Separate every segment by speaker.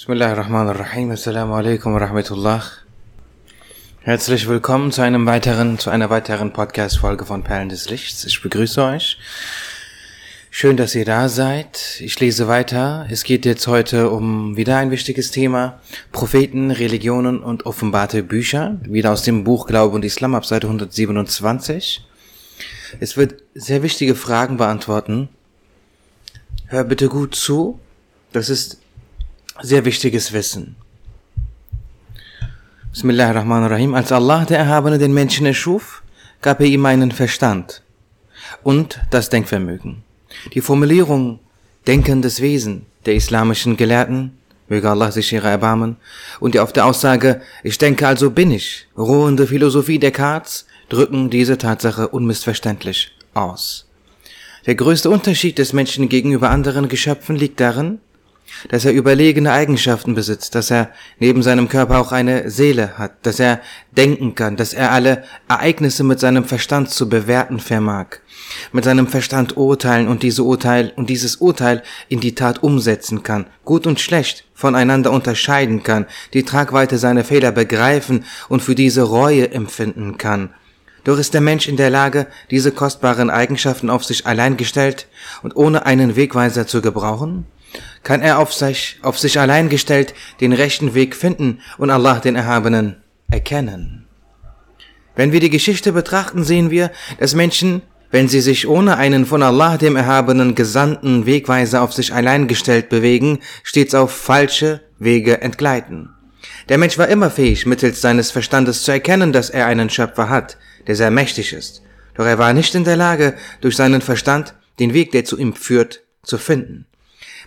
Speaker 1: Bismillahirrahmanirrahim. Assalamu alaikum wa rahmatullah. Herzlich willkommen zu einem weiteren, zu einer weiteren Podcast-Folge von Perlen des Lichts. Ich begrüße euch. Schön, dass ihr da seid. Ich lese weiter. Es geht jetzt heute um wieder ein wichtiges Thema. Propheten, Religionen und offenbarte Bücher. Wieder aus dem Buch Glaube und Islam ab Seite 127. Es wird sehr wichtige Fragen beantworten. Hör bitte gut zu. Das ist sehr wichtiges Wissen. Bismillahirrahmanirrahim. Als Allah, der Erhabene, den Menschen erschuf, gab er ihm einen Verstand und das Denkvermögen. Die Formulierung denkendes Wesen der islamischen Gelehrten, möge Allah sich ihrer erbarmen, und die auf der Aussage, ich denke also bin ich, ruhende Philosophie Descartes, drücken diese Tatsache unmissverständlich aus. Der größte Unterschied des Menschen gegenüber anderen Geschöpfen liegt darin, dass er überlegene Eigenschaften besitzt, dass er neben seinem Körper auch eine Seele hat, dass er denken kann, dass er alle Ereignisse mit seinem Verstand zu bewerten vermag, mit seinem Verstand urteilen und diese Urteil und dieses Urteil in die Tat umsetzen kann, gut und schlecht voneinander unterscheiden kann, die Tragweite seiner Fehler begreifen und für diese Reue empfinden kann. Doch ist der Mensch in der Lage, diese kostbaren Eigenschaften auf sich allein gestellt und ohne einen Wegweiser zu gebrauchen? Kann er auf sich, auf sich allein gestellt den rechten Weg finden und Allah den Erhabenen erkennen. Wenn wir die Geschichte betrachten, sehen wir, dass Menschen, wenn sie sich ohne einen von Allah dem Erhabenen gesandten Wegweiser auf sich allein gestellt bewegen, stets auf falsche Wege entgleiten. Der Mensch war immer fähig, mittels seines Verstandes zu erkennen, dass er einen Schöpfer hat, der sehr mächtig ist. Doch er war nicht in der Lage, durch seinen Verstand den Weg, der zu ihm führt, zu finden.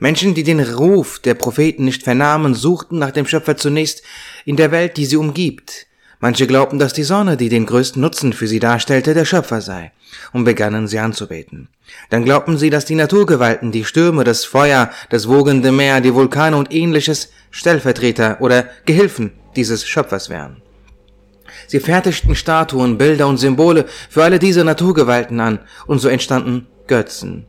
Speaker 1: Menschen, die den Ruf der Propheten nicht vernahmen, suchten nach dem Schöpfer zunächst in der Welt, die sie umgibt. Manche glaubten, dass die Sonne, die den größten Nutzen für sie darstellte, der Schöpfer sei, und begannen sie anzubeten. Dann glaubten sie, dass die Naturgewalten, die Stürme, das Feuer, das wogende Meer, die Vulkane und ähnliches Stellvertreter oder Gehilfen dieses Schöpfers wären. Sie fertigten Statuen, Bilder und Symbole für alle diese Naturgewalten an, und so entstanden Götzen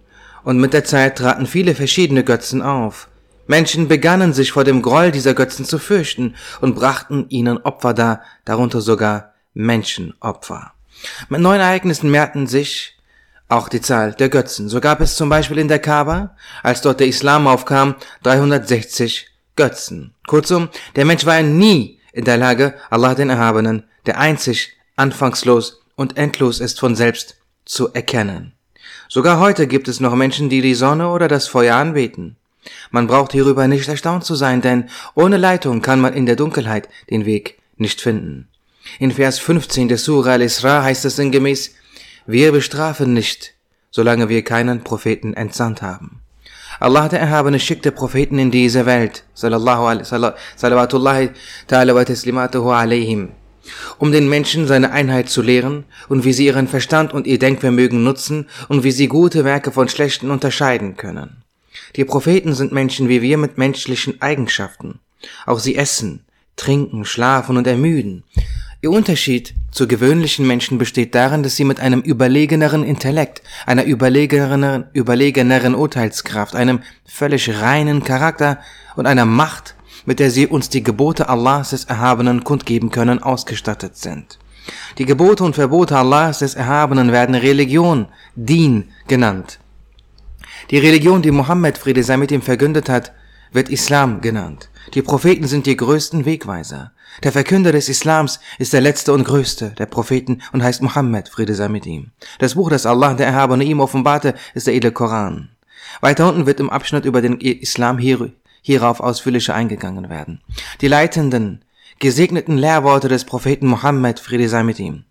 Speaker 1: und mit der Zeit traten viele verschiedene Götzen auf. Menschen begannen sich vor dem Groll dieser Götzen zu fürchten und brachten ihnen Opfer dar, darunter sogar Menschenopfer. Mit neuen Ereignissen mehrten sich auch die Zahl der Götzen. So gab es zum Beispiel in der Kaaba, als dort der Islam aufkam, 360 Götzen. Kurzum, der Mensch war nie in der Lage, Allah den Erhabenen, der einzig, anfangslos und endlos ist von selbst, zu erkennen. Sogar heute gibt es noch Menschen, die die Sonne oder das Feuer anbeten. Man braucht hierüber nicht erstaunt zu sein, denn ohne Leitung kann man in der Dunkelheit den Weg nicht finden. In Vers 15 der Surah al-Isra heißt es sinngemäß, wir bestrafen nicht, solange wir keinen Propheten entsandt haben. Allah der Erhabene schickte Propheten in diese Welt, sallallahu alaihi, salawatullahi ta'ala wa taslimatuhu alayhim um den Menschen seine Einheit zu lehren und wie sie ihren Verstand und ihr Denkvermögen nutzen und wie sie gute Werke von schlechten unterscheiden können. Die Propheten sind Menschen wie wir mit menschlichen Eigenschaften. Auch sie essen, trinken, schlafen und ermüden. Ihr Unterschied zu gewöhnlichen Menschen besteht darin, dass sie mit einem überlegeneren Intellekt, einer überlegeneren, überlegeneren Urteilskraft, einem völlig reinen Charakter und einer Macht mit der sie uns die Gebote Allahs des Erhabenen kundgeben können, ausgestattet sind. Die Gebote und Verbote Allahs des Erhabenen werden Religion, Dien genannt. Die Religion, die Mohammed, Friede sei mit ihm, verkündet hat, wird Islam genannt. Die Propheten sind die größten Wegweiser. Der Verkünder des Islams ist der letzte und größte der Propheten und heißt Mohammed, Friede sei mit ihm. Das Buch, das Allah, der Erhabene, ihm offenbarte, ist der edle Koran. Weiter unten wird im Abschnitt über den Islam hier hierauf ausführlicher eingegangen werden. Die leitenden, gesegneten Lehrworte des Propheten Mohammed, Friede sei mit ihm,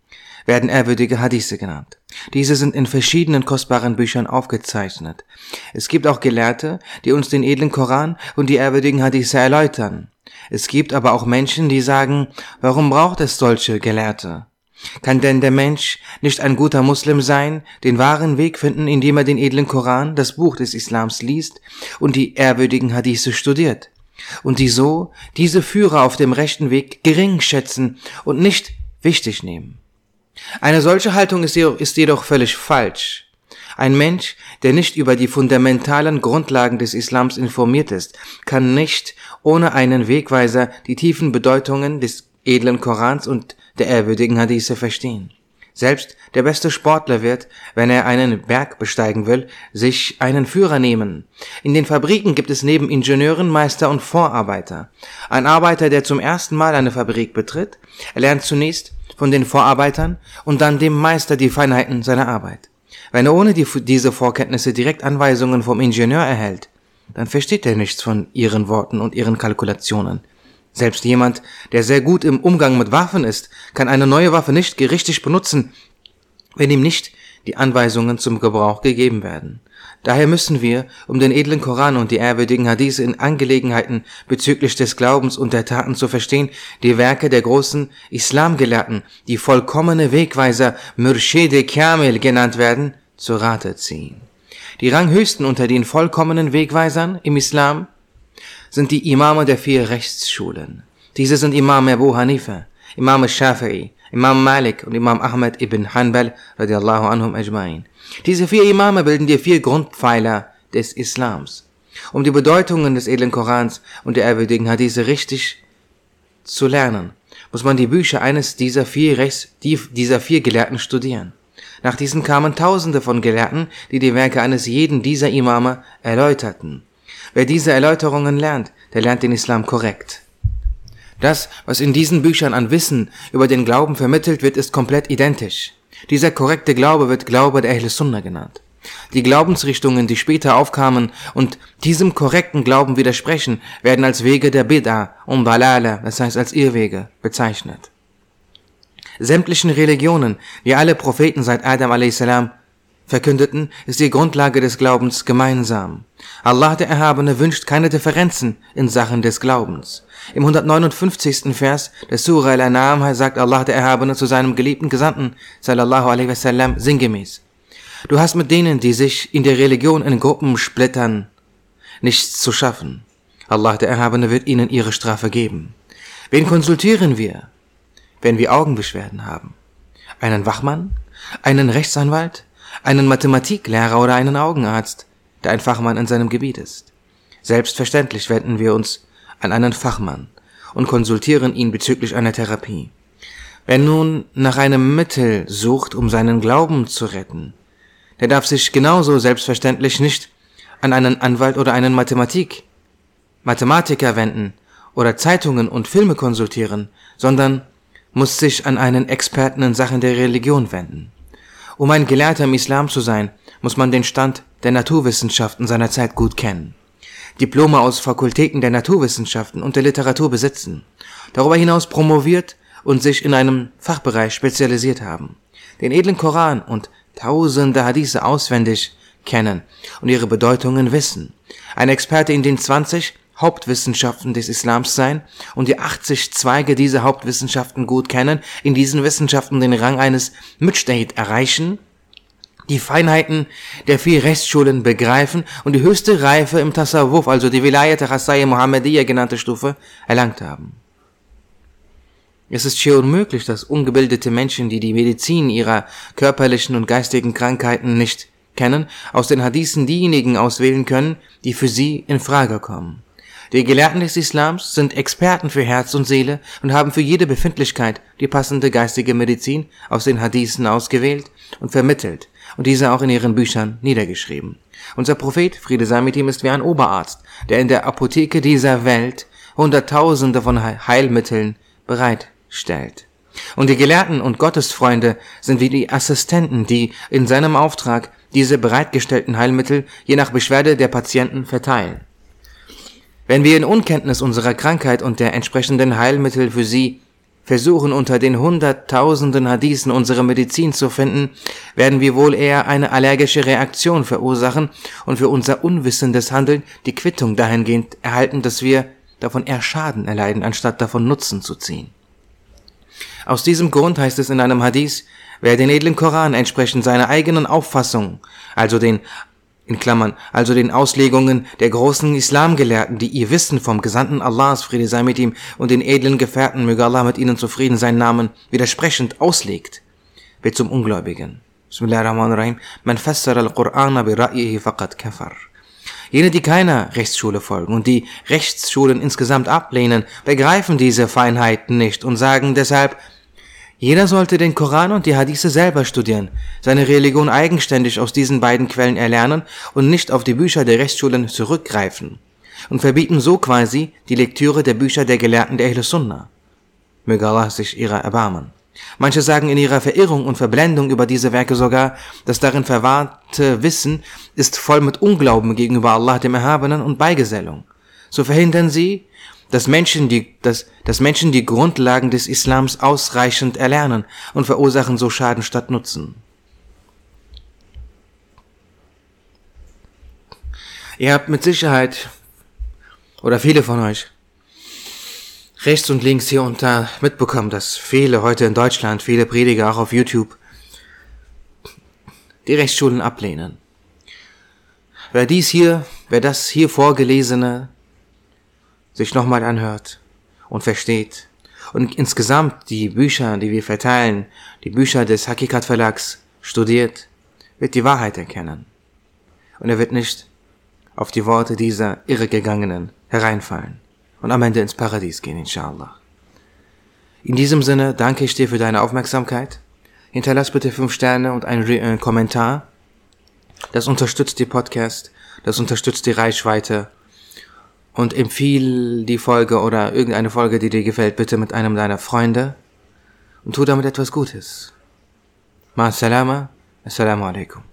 Speaker 1: werden ehrwürdige Hadithe genannt. Diese sind in verschiedenen kostbaren Büchern aufgezeichnet. Es gibt auch Gelehrte, die uns den edlen Koran und die ehrwürdigen Hadithe erläutern. Es gibt aber auch Menschen, die sagen, warum braucht es solche Gelehrte? Kann denn der Mensch nicht ein guter Muslim sein, den wahren Weg finden, indem er den edlen Koran, das Buch des Islams liest und die ehrwürdigen Hadithe studiert? Und die so diese Führer auf dem rechten Weg gering schätzen und nicht wichtig nehmen. Eine solche Haltung ist jedoch, ist jedoch völlig falsch. Ein Mensch, der nicht über die fundamentalen Grundlagen des Islams informiert ist, kann nicht ohne einen Wegweiser die tiefen Bedeutungen des edlen Korans und der ehrwürdigen Hadithe verstehen. Selbst der beste Sportler wird, wenn er einen Berg besteigen will, sich einen Führer nehmen. In den Fabriken gibt es neben Ingenieuren Meister und Vorarbeiter. Ein Arbeiter, der zum ersten Mal eine Fabrik betritt, lernt zunächst von den Vorarbeitern und dann dem Meister die Feinheiten seiner Arbeit. Wenn er ohne die, diese Vorkenntnisse direkt Anweisungen vom Ingenieur erhält, dann versteht er nichts von ihren Worten und ihren Kalkulationen. Selbst jemand, der sehr gut im Umgang mit Waffen ist, kann eine neue Waffe nicht richtig benutzen, wenn ihm nicht die Anweisungen zum Gebrauch gegeben werden. Daher müssen wir, um den edlen Koran und die ehrwürdigen Hadithe in Angelegenheiten bezüglich des Glaubens und der Taten zu verstehen, die Werke der großen Islamgelehrten, die vollkommene Wegweiser Murshede Kamil genannt werden, zu Rate ziehen. Die Ranghöchsten unter den vollkommenen Wegweisern im Islam sind die Imame der vier Rechtsschulen. Diese sind Imam Abu Hanifa, Imam Shafi'i, Imam Malik und Imam Ahmed ibn Hanbal radiallahu anhum ajma'in. Diese vier Imame bilden die vier Grundpfeiler des Islams. Um die Bedeutungen des edlen Korans und der ehrwürdigen Hadithe richtig zu lernen, muss man die Bücher eines dieser vier Rechts, dieser vier Gelehrten studieren. Nach diesen kamen Tausende von Gelehrten, die die Werke eines jeden dieser Imame erläuterten. Wer diese Erläuterungen lernt, der lernt den Islam korrekt. Das, was in diesen Büchern an Wissen über den Glauben vermittelt wird, ist komplett identisch. Dieser korrekte Glaube wird Glaube der Ahl Sunnah genannt. Die Glaubensrichtungen, die später aufkamen und diesem korrekten Glauben widersprechen, werden als Wege der Bid'a und Dalala, das heißt als Irrwege, bezeichnet. Sämtlichen Religionen, wie alle Propheten seit Adam a.s verkündeten, ist die Grundlage des Glaubens gemeinsam. Allah der Erhabene wünscht keine Differenzen in Sachen des Glaubens. Im 159. Vers der Surah Al-An'am sagt Allah der Erhabene zu seinem geliebten Gesandten, sallallahu alaihi wasallam, sinngemäß. Du hast mit denen, die sich in der Religion in Gruppen splittern, nichts zu schaffen. Allah der Erhabene wird ihnen ihre Strafe geben. Wen konsultieren wir, wenn wir Augenbeschwerden haben? Einen Wachmann? Einen Rechtsanwalt? Einen Mathematiklehrer oder einen Augenarzt, der ein Fachmann in seinem Gebiet ist. Selbstverständlich wenden wir uns an einen Fachmann und konsultieren ihn bezüglich einer Therapie. Wer nun nach einem Mittel sucht, um seinen Glauben zu retten, der darf sich genauso selbstverständlich nicht an einen Anwalt oder einen Mathematik, Mathematiker wenden oder Zeitungen und Filme konsultieren, sondern muss sich an einen Experten in Sachen der Religion wenden. Um ein Gelehrter im Islam zu sein, muss man den Stand der Naturwissenschaften seiner Zeit gut kennen, Diplome aus Fakultäten der Naturwissenschaften und der Literatur besitzen, darüber hinaus promoviert und sich in einem Fachbereich spezialisiert haben, den edlen Koran und tausende Hadithe auswendig kennen und ihre Bedeutungen wissen, ein Experte in den 20 Hauptwissenschaften des Islams sein und die 80 Zweige dieser Hauptwissenschaften gut kennen, in diesen Wissenschaften den Rang eines Mujtahid erreichen, die Feinheiten der vier Rechtsschulen begreifen und die höchste Reife im Tasawwuf, also die Vilayat Hassai Muhammadiyya genannte Stufe, erlangt haben. Es ist schier unmöglich, dass ungebildete Menschen, die die Medizin ihrer körperlichen und geistigen Krankheiten nicht kennen, aus den Hadithen diejenigen auswählen können, die für sie in Frage kommen. Die Gelehrten des Islams sind Experten für Herz und Seele und haben für jede Befindlichkeit die passende geistige Medizin aus den Hadithen ausgewählt und vermittelt und diese auch in ihren Büchern niedergeschrieben. Unser Prophet, Friede sei mit ihm, ist wie ein Oberarzt, der in der Apotheke dieser Welt Hunderttausende von Heilmitteln bereitstellt. Und die Gelehrten und Gottesfreunde sind wie die Assistenten, die in seinem Auftrag diese bereitgestellten Heilmittel je nach Beschwerde der Patienten verteilen. Wenn wir in Unkenntnis unserer Krankheit und der entsprechenden Heilmittel für sie versuchen unter den hunderttausenden Hadithen unsere Medizin zu finden, werden wir wohl eher eine allergische Reaktion verursachen und für unser unwissendes Handeln die Quittung dahingehend erhalten, dass wir davon eher Schaden erleiden, anstatt davon Nutzen zu ziehen. Aus diesem Grund heißt es in einem Hadith, wer den edlen Koran entsprechend seiner eigenen Auffassung, also den in Klammern, also den Auslegungen der großen Islamgelehrten, die ihr Wissen vom Gesandten Allahs, Friede sei mit ihm, und den edlen Gefährten, möge Allah mit ihnen zufrieden sein, Namen, widersprechend auslegt, wird zum Ungläubigen. Jene, die keiner Rechtsschule folgen und die Rechtsschulen insgesamt ablehnen, begreifen diese Feinheiten nicht und sagen deshalb, jeder sollte den Koran und die Hadithe selber studieren, seine Religion eigenständig aus diesen beiden Quellen erlernen und nicht auf die Bücher der Rechtsschulen zurückgreifen und verbieten so quasi die Lektüre der Bücher der Gelehrten der Ahl Sunnah. Möge Allah sich ihrer erbarmen. Manche sagen in ihrer Verirrung und Verblendung über diese Werke sogar, das darin verwahrte Wissen ist voll mit Unglauben gegenüber Allah dem Erhabenen und Beigesellung. So verhindern sie, dass Menschen, die, dass, dass Menschen die Grundlagen des Islams ausreichend erlernen und verursachen so Schaden statt Nutzen. Ihr habt mit Sicherheit, oder viele von euch, rechts und links hier unter mitbekommen, dass viele heute in Deutschland, viele Prediger auch auf YouTube, die Rechtsschulen ablehnen. Wer dies hier, wer das hier vorgelesene sich nochmal anhört und versteht und insgesamt die Bücher, die wir verteilen, die Bücher des Hakikat Verlags studiert, wird die Wahrheit erkennen. Und er wird nicht auf die Worte dieser Irregegangenen hereinfallen und am Ende ins Paradies gehen, inshallah. In diesem Sinne danke ich dir für deine Aufmerksamkeit. Hinterlass bitte fünf Sterne und einen, äh, Kommentar. Das unterstützt die Podcast, das unterstützt die Reichweite und empfiehl die Folge oder irgendeine Folge, die dir gefällt, bitte mit einem deiner Freunde und tu damit etwas Gutes. Ma salama, assalamu alaikum.